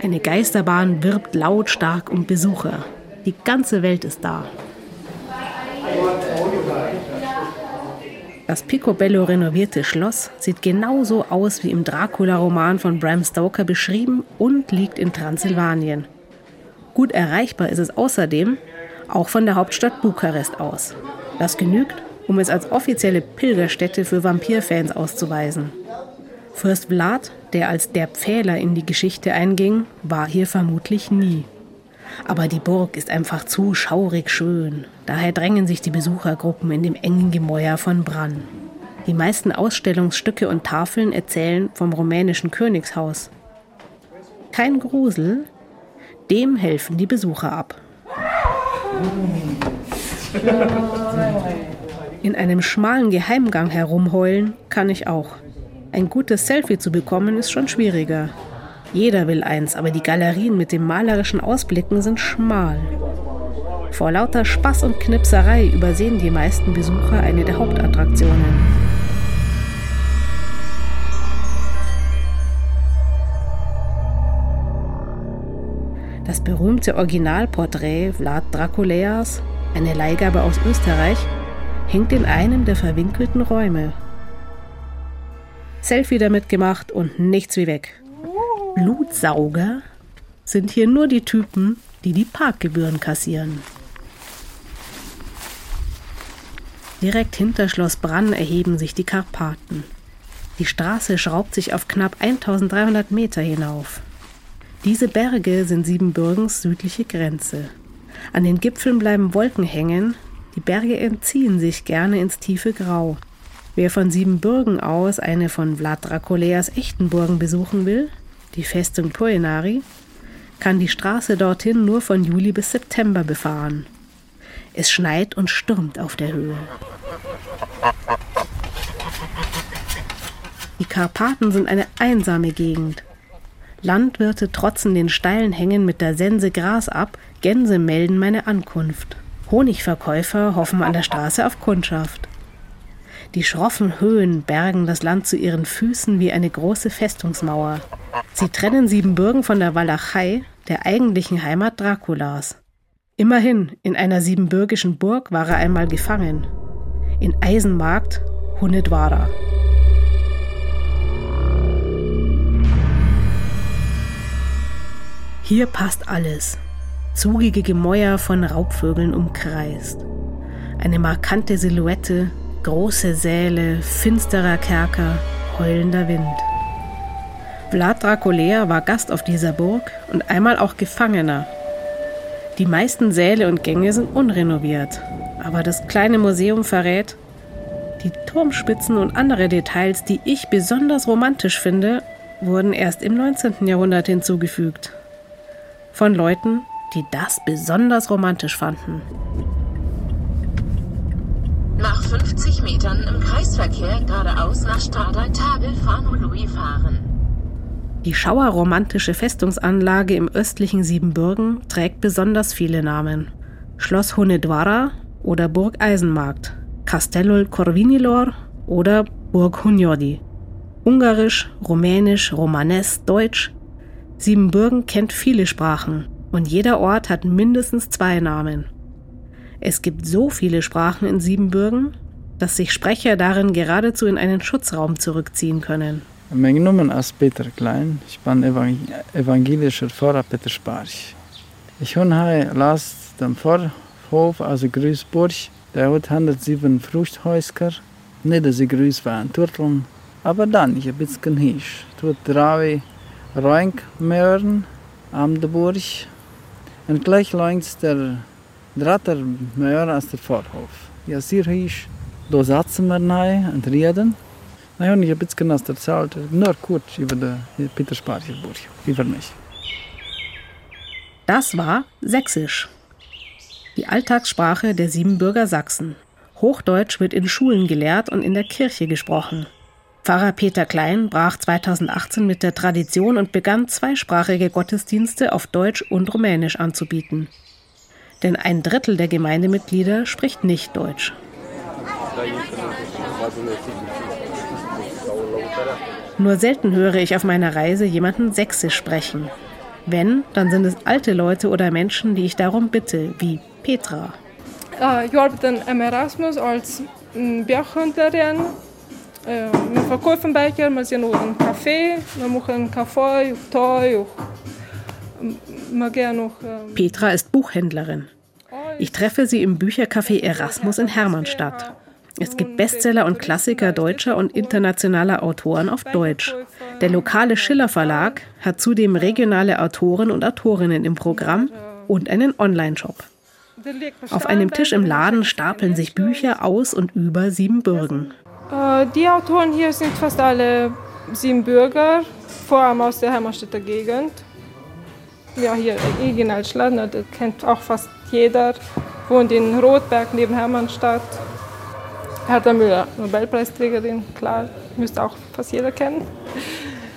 Eine Geisterbahn wirbt lautstark um Besucher. Die ganze Welt ist da. Das picobello renovierte Schloss sieht genauso aus wie im Dracula-Roman von Bram Stoker beschrieben und liegt in Transsilvanien. Gut erreichbar ist es außerdem auch von der Hauptstadt Bukarest aus. Das genügt, um es als offizielle Pilgerstätte für Vampirfans auszuweisen. Fürst Vlad, der als der Pfähler in die Geschichte einging, war hier vermutlich nie. Aber die Burg ist einfach zu schaurig schön. Daher drängen sich die Besuchergruppen in dem engen Gemäuer von Brann. Die meisten Ausstellungsstücke und Tafeln erzählen vom rumänischen Königshaus. Kein Grusel, dem helfen die Besucher ab. In einem schmalen Geheimgang herumheulen kann ich auch. Ein gutes Selfie zu bekommen ist schon schwieriger. Jeder will eins, aber die Galerien mit den malerischen Ausblicken sind schmal. Vor lauter Spaß und Knipserei übersehen die meisten Besucher eine der Hauptattraktionen. Das berühmte Originalporträt Vlad Draculeas, eine Leihgabe aus Österreich, hängt in einem der verwinkelten Räume. Selfie damit gemacht und nichts wie weg. Blutsauger sind hier nur die Typen, die die Parkgebühren kassieren. Direkt hinter Schloss Brann erheben sich die Karpaten. Die Straße schraubt sich auf knapp 1300 Meter hinauf. Diese Berge sind Siebenbürgens südliche Grenze. An den Gipfeln bleiben Wolken hängen, die Berge entziehen sich gerne ins tiefe Grau. Wer von Siebenbürgen aus eine von Vlad Draculeas echten Burgen besuchen will, die Festung Poenari, kann die Straße dorthin nur von Juli bis September befahren. Es schneit und stürmt auf der Höhe. Die Karpaten sind eine einsame Gegend. Landwirte trotzen den steilen Hängen mit der Sense Gras ab, Gänse melden meine Ankunft. Honigverkäufer hoffen an der Straße auf Kundschaft. Die schroffen Höhen bergen das Land zu ihren Füßen wie eine große Festungsmauer. Sie trennen Siebenbürgen von der Walachei, der eigentlichen Heimat Draculas. Immerhin, in einer siebenbürgischen Burg war er einmal gefangen. In Eisenmarkt Hunedwara. Hier passt alles. Zugige Gemäuer von Raubvögeln umkreist. Eine markante Silhouette große Säle, finsterer Kerker, heulender Wind. Vlad Draculea war Gast auf dieser Burg und einmal auch Gefangener. Die meisten Säle und Gänge sind unrenoviert, aber das kleine Museum verrät, die Turmspitzen und andere Details, die ich besonders romantisch finde, wurden erst im 19. Jahrhundert hinzugefügt. Von Leuten, die das besonders romantisch fanden. Nach 50 Metern im Kreisverkehr geradeaus nach Strada Tagel Farnului fahren. Die schauerromantische Festungsanlage im östlichen Siebenbürgen trägt besonders viele Namen. Schloss Hunedoara oder Burg Eisenmarkt, Castellul Corvinilor oder Burg Hunyadi. Ungarisch, Rumänisch, Romanes, Deutsch. Siebenbürgen kennt viele Sprachen und jeder Ort hat mindestens zwei Namen. Es gibt so viele Sprachen in Siebenbürgen, dass sich Sprecher darin geradezu in einen Schutzraum zurückziehen können. Mein Name ist Peter Klein, ich bin evangelischer Pfarrer Peter Sparch. Ich habe last dem Vorhof also Grüßburg, der hat 107 Fruchthäuser, nicht so groß wie ein Turteln, aber dann ist ein bisschen hisch. Tut drei Reinkmöhren am Burg und gleich längs der dritte Möhr aus der Vorhof. Ja, sehr hisch. Da sitzen wir rein und reden. Na ja, ich habe ein bisschen erzählt, nur kurz über die Peter Sparcherburg, über mich. Das war Sächsisch. Die Alltagssprache der Siebenbürger Sachsen. Hochdeutsch wird in Schulen gelehrt und in der Kirche gesprochen. Pfarrer Peter Klein brach 2018 mit der Tradition und begann zweisprachige Gottesdienste auf Deutsch und Rumänisch anzubieten. Denn ein Drittel der Gemeindemitglieder spricht nicht Deutsch. Nur selten höre ich auf meiner Reise jemanden Sächsisch sprechen. Wenn, dann sind es alte Leute oder Menschen, die ich darum bitte, wie Petra. Uh, ich arbeite im Erasmus als Berghunderin äh, wir verkaufen Becher, wir sind einen Kaffee, wir machen Kaffee, Tee, noch... Ähm Petra ist Buchhändlerin. Ich treffe sie im Büchercafé Erasmus in Hermannstadt. Es gibt Bestseller und Klassiker deutscher und internationaler Autoren auf Deutsch. Der lokale Schiller Verlag hat zudem regionale Autoren und Autorinnen im Programm und einen Online-Shop. Auf einem Tisch im Laden stapeln sich Bücher aus und über Siebenbürgen. Äh, die Autoren hier sind fast alle Siebenbürger, vor allem aus der Heimatstädter Gegend. Ja, hier Igen Altschladner, das kennt auch fast jeder, wohnt in Rotberg neben Hermannstadt. Hertha Müller, Nobelpreisträgerin, klar, müsste auch fast jeder kennen.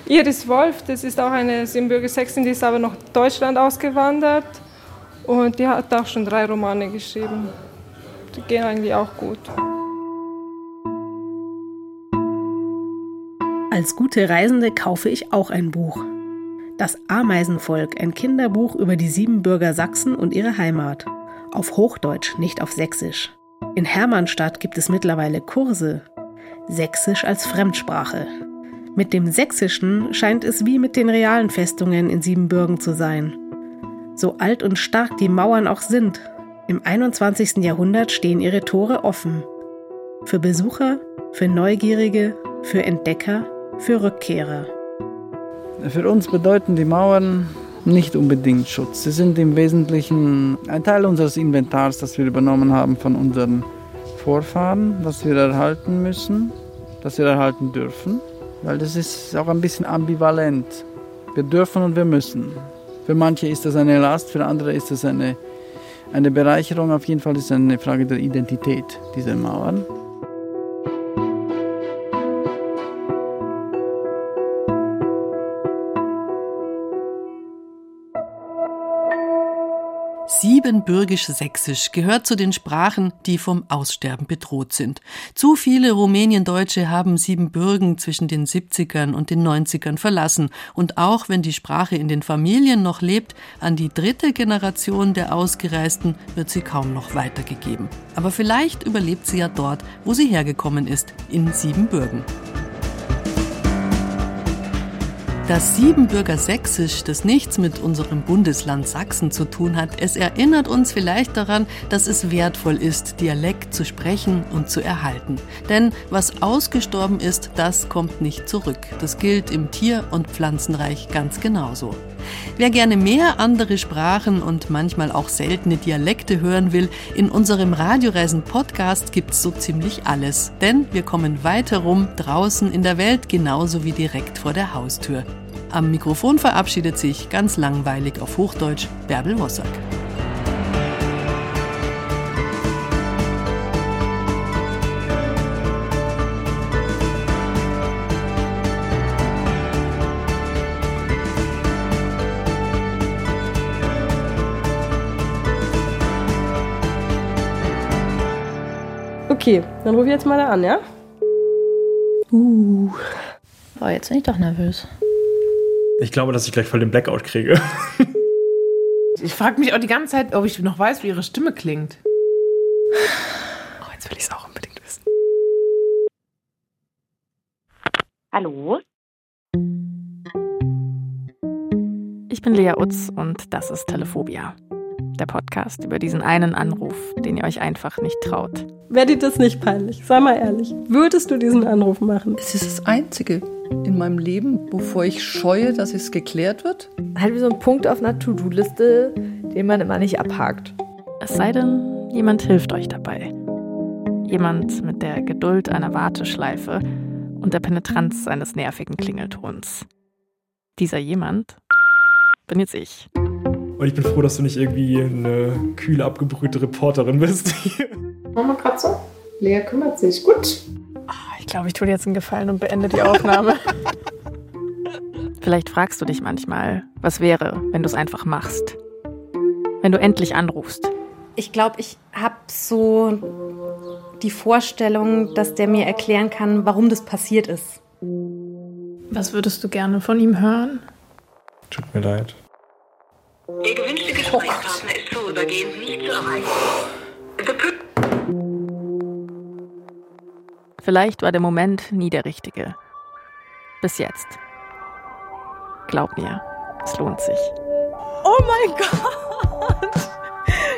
Iris Wolf, das ist auch eine Siebenbürger Sexin, die ist aber nach Deutschland ausgewandert und die hat auch schon drei Romane geschrieben. Die gehen eigentlich auch gut. Als gute Reisende kaufe ich auch ein Buch. Das Ameisenvolk, ein Kinderbuch über die Siebenbürger Sachsen und ihre Heimat. Auf Hochdeutsch, nicht auf Sächsisch. In Hermannstadt gibt es mittlerweile Kurse. Sächsisch als Fremdsprache. Mit dem Sächsischen scheint es wie mit den realen Festungen in Siebenbürgen zu sein. So alt und stark die Mauern auch sind, im 21. Jahrhundert stehen ihre Tore offen. Für Besucher, für Neugierige, für Entdecker, für Rückkehrer. Für uns bedeuten die Mauern nicht unbedingt Schutz. Sie sind im Wesentlichen ein Teil unseres Inventars, das wir übernommen haben von unseren Vorfahren, das wir erhalten müssen, das wir erhalten dürfen. Weil das ist auch ein bisschen ambivalent. Wir dürfen und wir müssen. Für manche ist das eine Last, für andere ist das eine, eine Bereicherung. Auf jeden Fall ist es eine Frage der Identität dieser Mauern. Siebenbürgisch-Sächsisch gehört zu den Sprachen, die vom Aussterben bedroht sind. Zu viele Rumäniendeutsche haben Siebenbürgen zwischen den 70ern und den 90ern verlassen. Und auch wenn die Sprache in den Familien noch lebt, an die dritte Generation der Ausgereisten wird sie kaum noch weitergegeben. Aber vielleicht überlebt sie ja dort, wo sie hergekommen ist, in Siebenbürgen. Das Siebenbürger Sächsisch, das nichts mit unserem Bundesland Sachsen zu tun hat, es erinnert uns vielleicht daran, dass es wertvoll ist, Dialekt zu sprechen und zu erhalten. Denn was ausgestorben ist, das kommt nicht zurück. Das gilt im Tier- und Pflanzenreich ganz genauso. Wer gerne mehr andere Sprachen und manchmal auch seltene Dialekte hören will, in unserem Radioreisen-Podcast gibt's so ziemlich alles. Denn wir kommen weiter rum, draußen in der Welt genauso wie direkt vor der Haustür. Am Mikrofon verabschiedet sich ganz langweilig auf Hochdeutsch Bärbel Wossack. Okay, dann ruf ich jetzt mal da an, ja? Uh. Boah, jetzt bin ich doch nervös. Ich glaube, dass ich gleich voll den Blackout kriege. [laughs] Ich frage mich auch die ganze Zeit, ob ich noch weiß, wie ihre Stimme klingt. Oh, jetzt will ich es auch unbedingt wissen. Hallo? Ich bin Lea Utz und das ist Telephobia. Der Podcast über diesen einen Anruf, den ihr euch einfach nicht traut. Wäre dir das nicht peinlich? Sei mal ehrlich. Würdest du diesen Anruf machen? Es ist das Einzige in meinem Leben, wovor ich scheue, dass es geklärt wird. Halt wie so ein Punkt auf einer To-Do-Liste, den man immer nicht abhakt. Es sei denn, jemand hilft euch dabei. Jemand mit der Geduld einer Warteschleife und der Penetranz eines nervigen Klingeltons. Dieser jemand bin jetzt ich. Und ich bin froh, dass du nicht irgendwie eine kühle, abgebrühte Reporterin bist. [laughs] Mama Kratzer? Lea kümmert sich. Gut. Ich glaube, ich tue dir jetzt einen Gefallen und beende die Aufnahme. [laughs] Vielleicht fragst du dich manchmal, was wäre, wenn du es einfach machst. Wenn du endlich anrufst. Ich glaube, ich habe so die Vorstellung, dass der mir erklären kann, warum das passiert ist. Was würdest du gerne von ihm hören? Tut mir leid. Ihr gewünschter Gesprächspartner ist vorübergehend nicht zu erreichen. Vielleicht war der Moment nie der richtige. Bis jetzt. Glaub mir, es lohnt sich. Oh mein [laughs] Gott!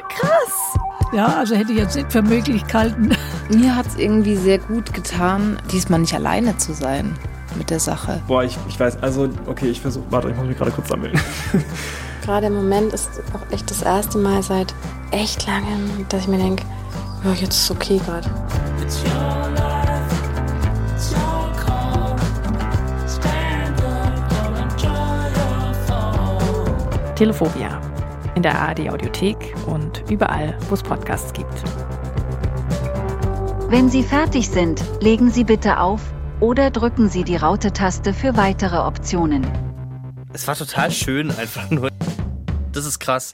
Krass! Ja, also hätte ich jetzt nicht für möglich gehalten. Mir hat es irgendwie sehr gut getan, diesmal nicht alleine zu sein mit der Sache. Boah, ich, ich weiß, also, okay, ich versuche, warte, ich muss mich gerade kurz sammeln. [laughs] Gerade im Moment ist auch echt das erste Mal seit echt langem, dass ich mir denke, ja, jetzt ist es okay gerade. Telephobia. In der ARD Audiothek und überall, wo es Podcasts gibt. Wenn Sie fertig sind, legen Sie bitte auf oder drücken Sie die Raute-Taste für weitere Optionen. Es war total schön, einfach nur. Das ist krass.